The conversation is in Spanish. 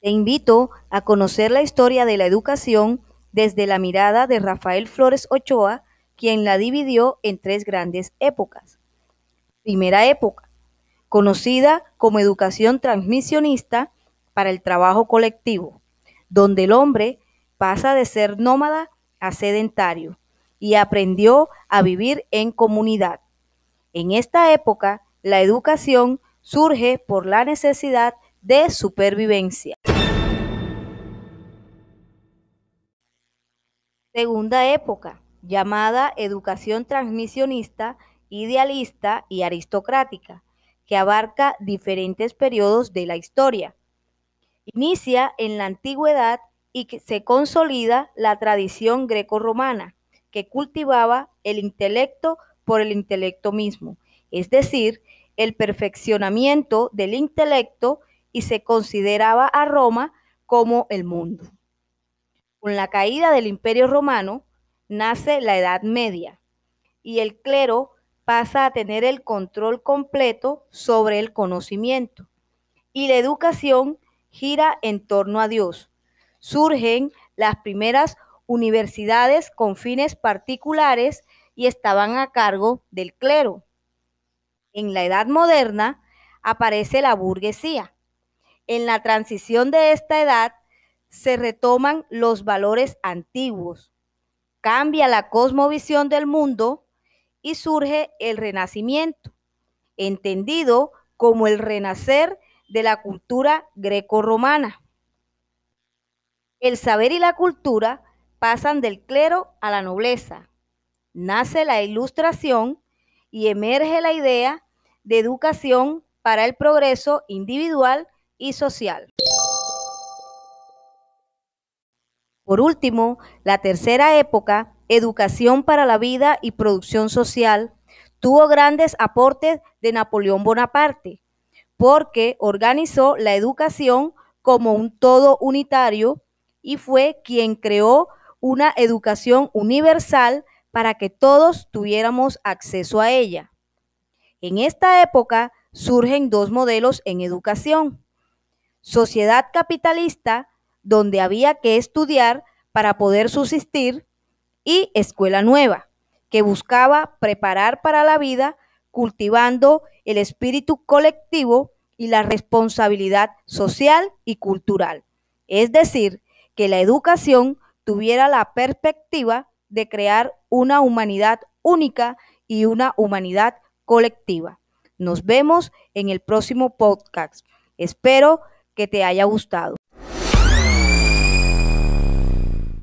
Te invito a conocer la historia de la educación desde la mirada de Rafael Flores Ochoa, quien la dividió en tres grandes épocas. Primera época, conocida como educación transmisionista para el trabajo colectivo, donde el hombre pasa de ser nómada a sedentario y aprendió a vivir en comunidad. En esta época, la educación surge por la necesidad de supervivencia. Segunda época, llamada educación transmisionista, idealista y aristocrática, que abarca diferentes periodos de la historia. Inicia en la antigüedad y se consolida la tradición greco-romana, que cultivaba el intelecto por el intelecto mismo, es decir, el perfeccionamiento del intelecto y se consideraba a Roma como el mundo. Con la caída del Imperio Romano nace la Edad Media y el clero pasa a tener el control completo sobre el conocimiento y la educación gira en torno a Dios. Surgen las primeras universidades con fines particulares y estaban a cargo del clero. En la Edad Moderna aparece la burguesía. En la transición de esta edad se retoman los valores antiguos, cambia la cosmovisión del mundo y surge el renacimiento, entendido como el renacer de la cultura greco-romana. El saber y la cultura pasan del clero a la nobleza. Nace la ilustración y emerge la idea de educación para el progreso individual y social. Por último, la tercera época, educación para la vida y producción social, tuvo grandes aportes de Napoleón Bonaparte, porque organizó la educación como un todo unitario y fue quien creó una educación universal para que todos tuviéramos acceso a ella. En esta época surgen dos modelos en educación. Sociedad capitalista, donde había que estudiar para poder subsistir, y escuela nueva, que buscaba preparar para la vida cultivando el espíritu colectivo y la responsabilidad social y cultural. Es decir, que la educación tuviera la perspectiva de crear una humanidad única y una humanidad colectiva. Nos vemos en el próximo podcast. Espero que te haya gustado.